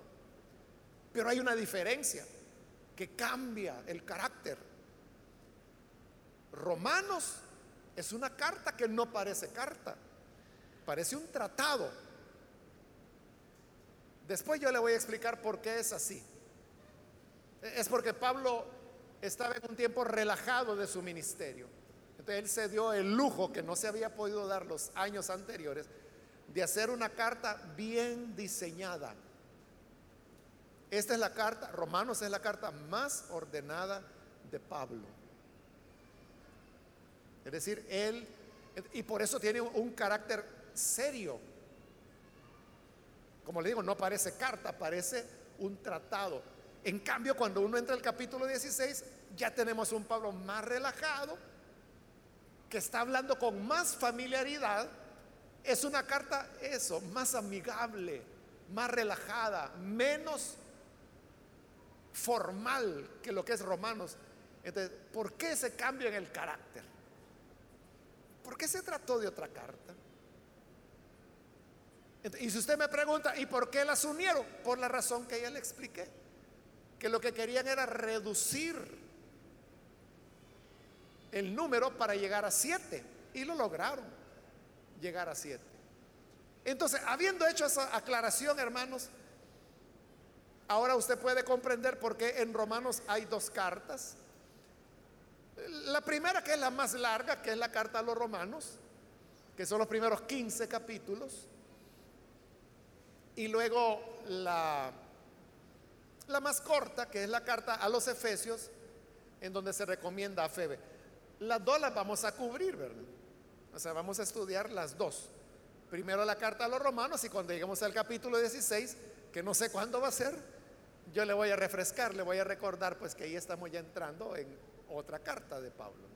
Speaker 1: pero hay una diferencia que cambia el carácter. Romanos es una carta que no parece carta, parece un tratado. Después yo le voy a explicar por qué es así. Es porque Pablo estaba en un tiempo relajado de su ministerio. Entonces él se dio el lujo que no se había podido dar los años anteriores de hacer una carta bien diseñada esta es la carta, Romanos es la carta más ordenada de Pablo. Es decir, él, y por eso tiene un carácter serio. Como le digo, no parece carta, parece un tratado. En cambio, cuando uno entra al capítulo 16, ya tenemos un Pablo más relajado, que está hablando con más familiaridad. Es una carta, eso, más amigable, más relajada, menos formal que lo que es Romanos. Entonces, ¿por qué ese cambio en el carácter? ¿Por qué se trató de otra carta? Y si usted me pregunta, ¿y por qué las unieron? Por la razón que ya le expliqué, que lo que querían era reducir el número para llegar a siete, y lo lograron, llegar a siete. Entonces, habiendo hecho esa aclaración, hermanos, ahora usted puede comprender por qué en Romanos hay dos cartas. La primera, que es la más larga, que es la carta a los romanos, que son los primeros 15 capítulos. Y luego la, más corta, que es la carta a los Efesios, en donde se recomienda a Febe. Las dos las vamos a cubrir, ¿verdad? O sea, vamos a estudiar las dos. Primero la carta a los romanos y cuando lleguemos al capítulo 16, que no sé cuándo va a ser, yo le voy a refrescar, le voy a recordar pues que ahí estamos ya entrando en otra carta de Pablo.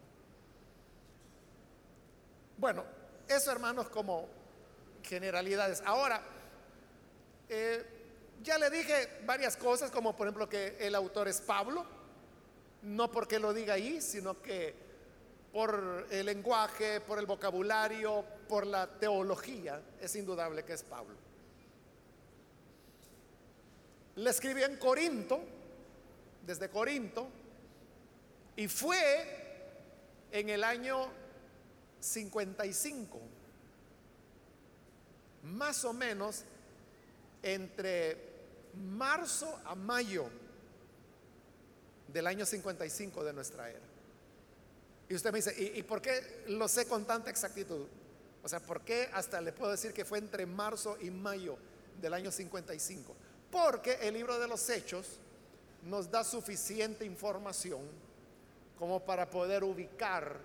Speaker 1: Bueno, eso hermanos como generalidades. Ahora, eh, ya le dije varias cosas, como por ejemplo que el autor es Pablo, no porque lo diga ahí, sino que por el lenguaje, por el vocabulario, por la teología, es indudable que es Pablo. Le escribió en Corinto, desde Corinto, y fue en el año 55, más o menos entre marzo a mayo del año 55 de nuestra era. Y usted me dice, ¿y, por qué lo sé con tanta exactitud? O sea, ¿por qué hasta le puedo decir que fue entre marzo y mayo del año 55? Porque el libro de los hechos nos da suficiente información como para poder ubicar,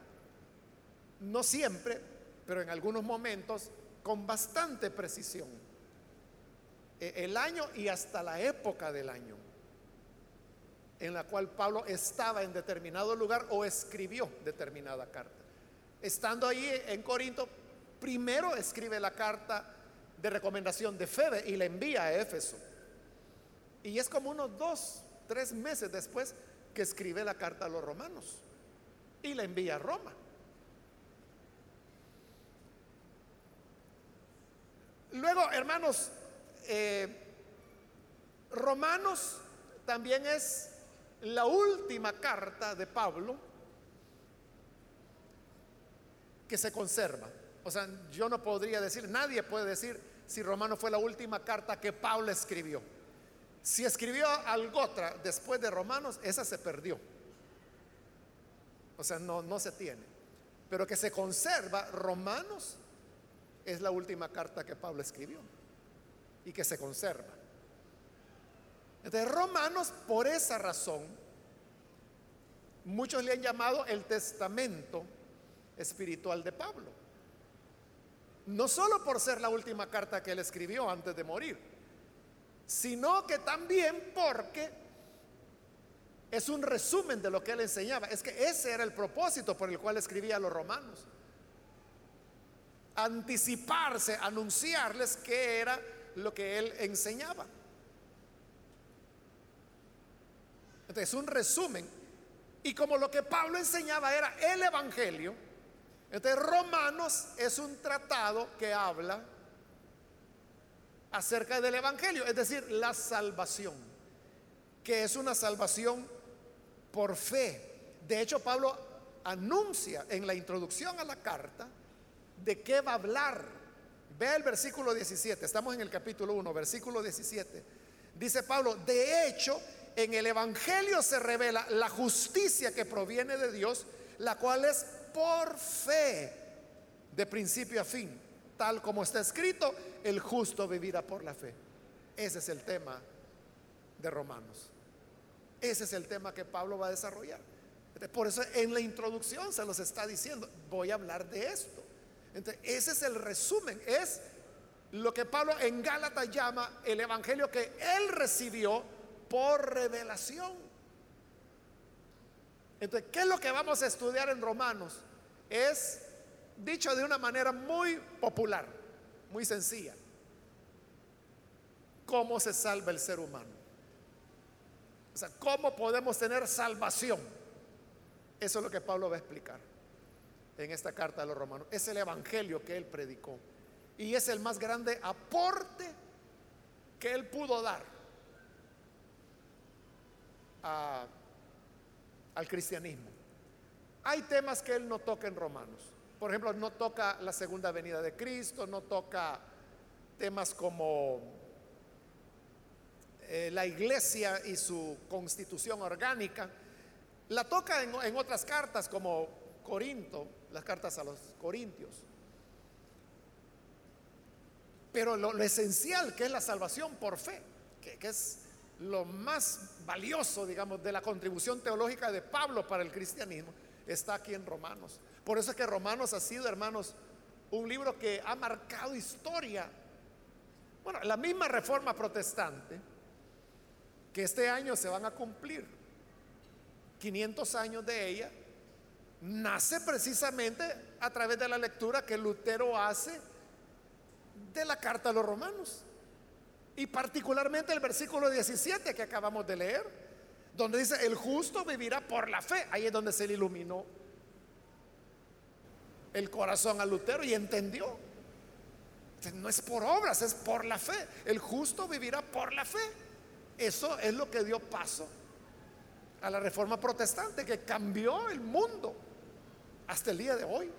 Speaker 1: no siempre, pero en algunos momentos, con bastante precisión e, el año y hasta la época del año en la cual Pablo estaba en determinado lugar o escribió determinada carta. Estando ahí en Corinto, primero escribe la carta de recomendación de Febe y la envía a Éfeso. Y es como unos dos, tres meses después que escribe la carta a los romanos y la envía a Roma. Luego, hermanos, eh, Romanos también es la última carta de Pablo que se conserva. O sea, yo no podría decir, nadie puede decir si Romanos fue la última carta que Pablo escribió. Si escribió algo otra después de Romanos, esa se perdió. O sea, no, no se tiene. Pero que se conserva, Romanos es la última carta que Pablo escribió y que se conserva. Entonces, Romanos, por esa razón, muchos le han llamado el testamento espiritual de Pablo. No solo por ser la última carta que él escribió antes de morir, sino que también porque es un resumen de lo que él enseñaba. Es que ese era el propósito por el cual escribía a los romanos. Anticiparse, anunciarles qué era lo que él enseñaba. Entonces, es un resumen. Y como lo que Pablo enseñaba era el Evangelio, entonces Romanos es un tratado que habla acerca del Evangelio, es decir, la salvación, que es una salvación por fe. De hecho, Pablo anuncia en la introducción a la carta de qué va a hablar Ve el versículo 17, estamos en el capítulo 1, versículo 17. Dice Pablo, de hecho, en el Evangelio se revela la justicia que proviene de Dios, la cual es por fe, de principio a fin, tal como está escrito, el justo vivirá por la fe. Ese es el tema de Romanos. Ese es el tema que Pablo va a desarrollar. Por eso en la introducción se los está diciendo, voy a hablar de esto. Entonces, ese es el resumen, es lo que Pablo en Gálatas llama el evangelio que él recibió por revelación. Entonces, ¿qué es lo que vamos a estudiar en Romanos? Es dicho de una manera muy popular, muy sencilla. ¿Cómo se salva el ser humano? O sea, ¿cómo podemos tener salvación? Eso es lo que Pablo va a explicar en esta carta a los romanos. Es el evangelio que él predicó. y es el más grande aporte que él pudo dar al cristianismo. Hay temas que él no toca en Romanos. Por ejemplo, no toca la segunda venida de Cristo, no toca temas como eh, la iglesia y su constitución orgánica. La toca en, otras cartas como Corinto, las cartas a los Corintios. Pero lo, esencial que es la salvación por fe, que es lo más valioso, digamos, de la contribución teológica de Pablo para el cristianismo, está aquí en Romanos. Por eso es que Romanos ha sido, hermanos, un libro que ha marcado historia. Bueno, la misma reforma protestante, que este año se van a cumplir 500 años de ella, nace precisamente a través de la lectura que Lutero hace de la carta a los romanos. Y particularmente el versículo 17 que acabamos de leer, donde dice, el justo vivirá por la fe. Ahí es donde se le iluminó el corazón a Lutero y entendió. No es por obras, es por la fe. El justo vivirá por la fe. Eso es lo que dio paso a la reforma protestante que cambió el mundo hasta el día de hoy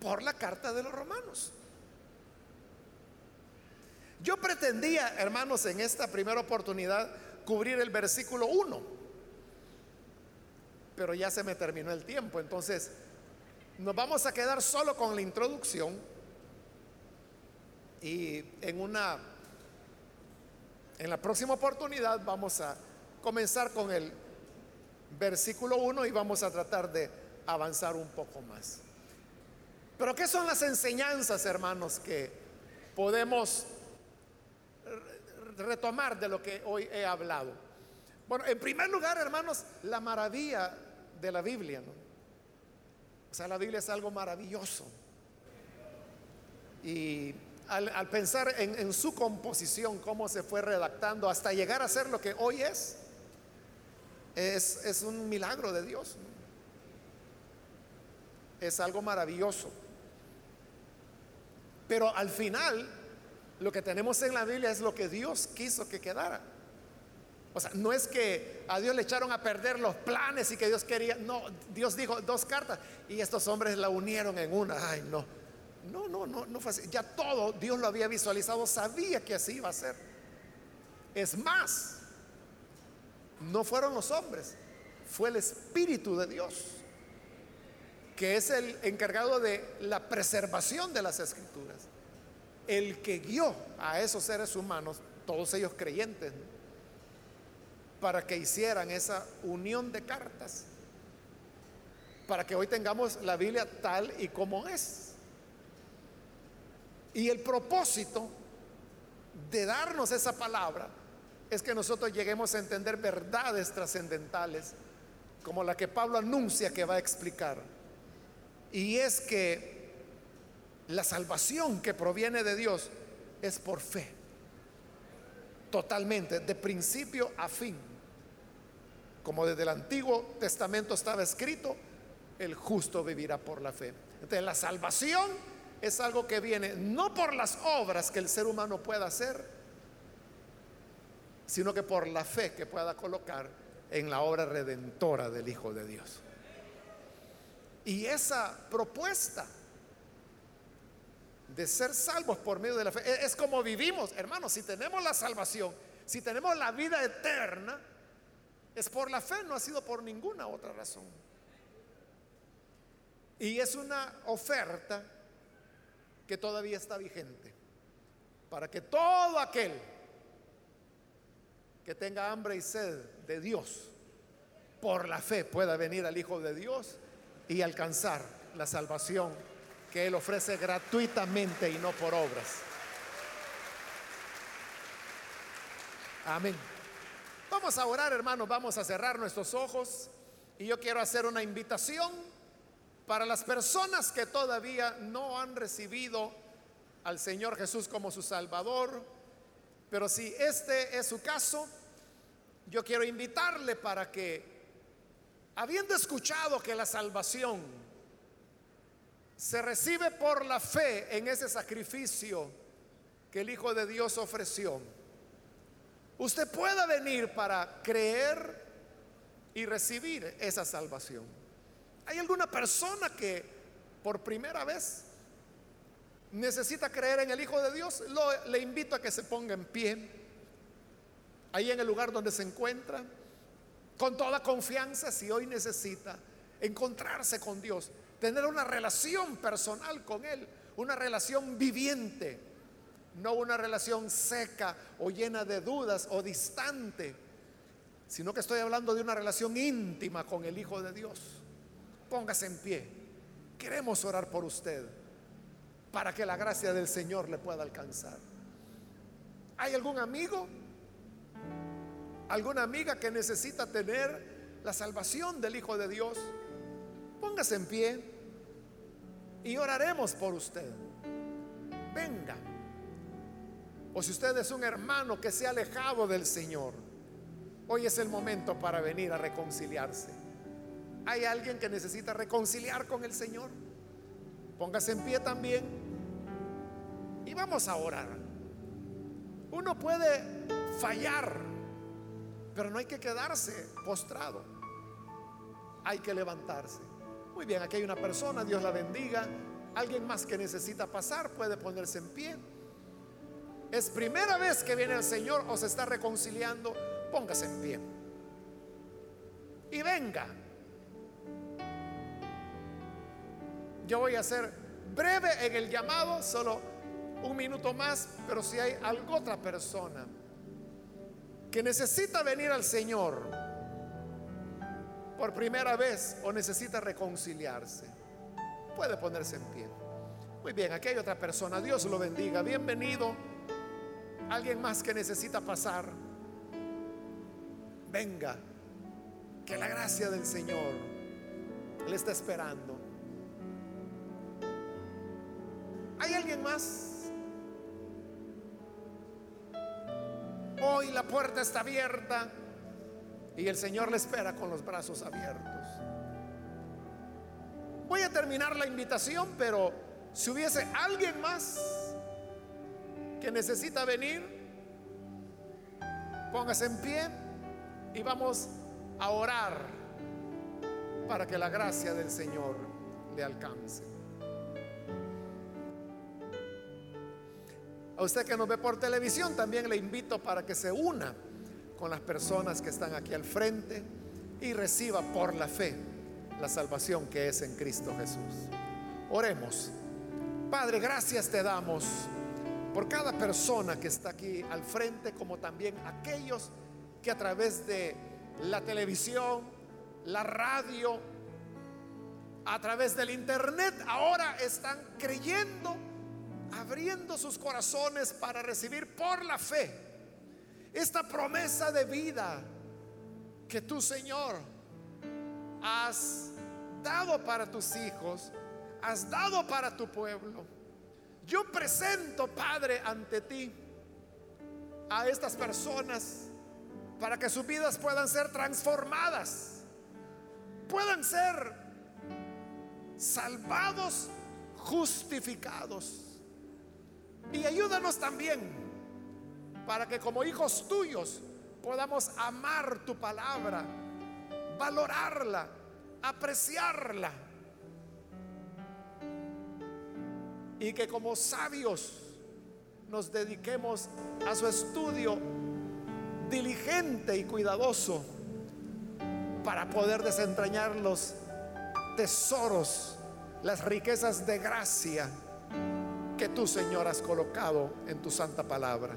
Speaker 1: por la carta de los romanos. Yo pretendía, hermanos, en esta primera oportunidad cubrir el versículo 1, pero ya se me terminó el tiempo, entonces nos vamos a quedar solo con la introducción y en una en la próxima oportunidad vamos a comenzar con el versículo 1 y vamos a tratar de avanzar un poco más. Pero ¿qué son las enseñanzas, hermanos, que podemos retomar de lo que hoy he hablado? Bueno, en primer lugar, hermanos, la maravilla de la Biblia. O sea, la Biblia es algo maravilloso. Y al, pensar en, su composición, cómo se fue redactando hasta llegar a ser lo que hoy es, es, es un milagro de Dios. Es algo maravilloso. Pero al final, lo que tenemos en la Biblia es lo que Dios quiso que quedara. O sea, no es que a Dios le echaron a perder los planes y que Dios quería. No, Dios dijo dos cartas y estos hombres la unieron en una. Ay, no. No, no, no, no fue así. Ya todo Dios lo había visualizado, sabía que así iba a ser. Es más, no fueron los hombres, fue el Espíritu de Dios, que es el encargado de la preservación de las escrituras, el que guió a esos seres humanos, todos ellos creyentes, para que hicieran esa unión de cartas, para que hoy tengamos la Biblia tal y como es. Y el propósito de darnos esa palabra es que nosotros lleguemos a entender verdades trascendentales como la que Pablo anuncia que va a explicar. Y es que la salvación que proviene de Dios es por fe, totalmente, de principio a fin. Como desde el Antiguo Testamento estaba escrito, el justo vivirá por la fe. Entonces la salvación es algo que viene no por las obras que el ser humano pueda hacer, sino que por la fe que pueda colocar en la obra redentora del Hijo de Dios. Y esa propuesta de ser salvos por medio de la fe e-, es como vivimos, hermanos, si tenemos la salvación, si tenemos la vida eterna, es por la fe, no ha sido por ninguna otra razón. Y es una oferta que todavía está vigente. Para que todo aquel que tenga hambre y sed de Dios, por la fe pueda venir al Hijo de Dios y alcanzar la salvación que Él ofrece gratuitamente y no por obras. Amén. Vamos a orar, hermanos, vamos a cerrar nuestros ojos y yo quiero hacer una invitación para las personas que todavía no han recibido al Señor Jesús como su Salvador, pero si este es su caso, yo quiero invitarle para que, habiendo escuchado que la salvación se recibe por la fe en ese sacrificio que el Hijo de Dios ofreció, usted pueda venir para creer y recibir esa salvación. ¿Hay alguna persona que por primera vez necesita creer en el Hijo de Dios? le invito a que se ponga en pie, ahí en el lugar donde se encuentra, con toda confianza si hoy necesita encontrarse con Dios, tener una relación personal con Él, una relación viviente, no una relación seca o llena de dudas o distante, sino que estoy hablando de una relación íntima con el Hijo de Dios. Póngase en pie. Queremos orar por usted para que la gracia del Señor le pueda alcanzar. ¿Hay algún amigo? ¿Alguna amiga que necesita tener la salvación del Hijo de Dios? Póngase en pie y oraremos por usted. Venga. O si usted es un hermano que se ha alejado del Señor, hoy es el momento para venir a reconciliarse. ¿Hay alguien que necesita reconciliar con el Señor? Póngase en pie también y vamos a orar. Uno puede fallar, pero no hay que quedarse postrado. Hay que levantarse. Muy bien, aquí hay una persona, Dios la bendiga. Alguien más que necesita pasar puede ponerse en pie. Es primera vez que viene el Señor o se está reconciliando, póngase en pie. Y venga. Yo voy a ser breve en el llamado, solo un minuto más, pero si hay alguna otra persona que necesita venir al Señor, por primera vez o necesita reconciliarse, puede ponerse en pie. Muy bien, aquí hay otra persona. Dios lo bendiga. Bienvenido. Alguien más que necesita pasar. Venga, que la gracia del Señor le está esperando. ¿Hay alguien más? Hoy la puerta está abierta. Y el Señor le espera con los brazos abiertos. Voy a terminar la invitación, pero si hubiese alguien más que necesita venir, póngase en pie y vamos a orar para que la gracia del Señor le alcance. A usted que nos ve por televisión, también le invito para que se una con las personas que están aquí al frente y reciba por la fe la salvación que es en Cristo Jesús. Oremos. Padre, gracias te damos por cada persona que está aquí al frente, como también aquellos que a través de la televisión, la radio, a través del internet, ahora están creyendo, abriendo sus corazones para recibir por la fe esta promesa de vida que tú, Señor, has dado para tus hijos, has dado para tu pueblo. Yo presento, Padre, ante ti a estas personas para que sus vidas puedan ser transformadas, puedan ser salvados, justificados. Y ayúdanos también para que como hijos tuyos podamos amar tu palabra, valorarla, apreciarla. Y que como sabios nos dediquemos a su estudio diligente y cuidadoso para poder desentrañar los tesoros, las riquezas de gracia que tú, Señor, has colocado en tu santa palabra.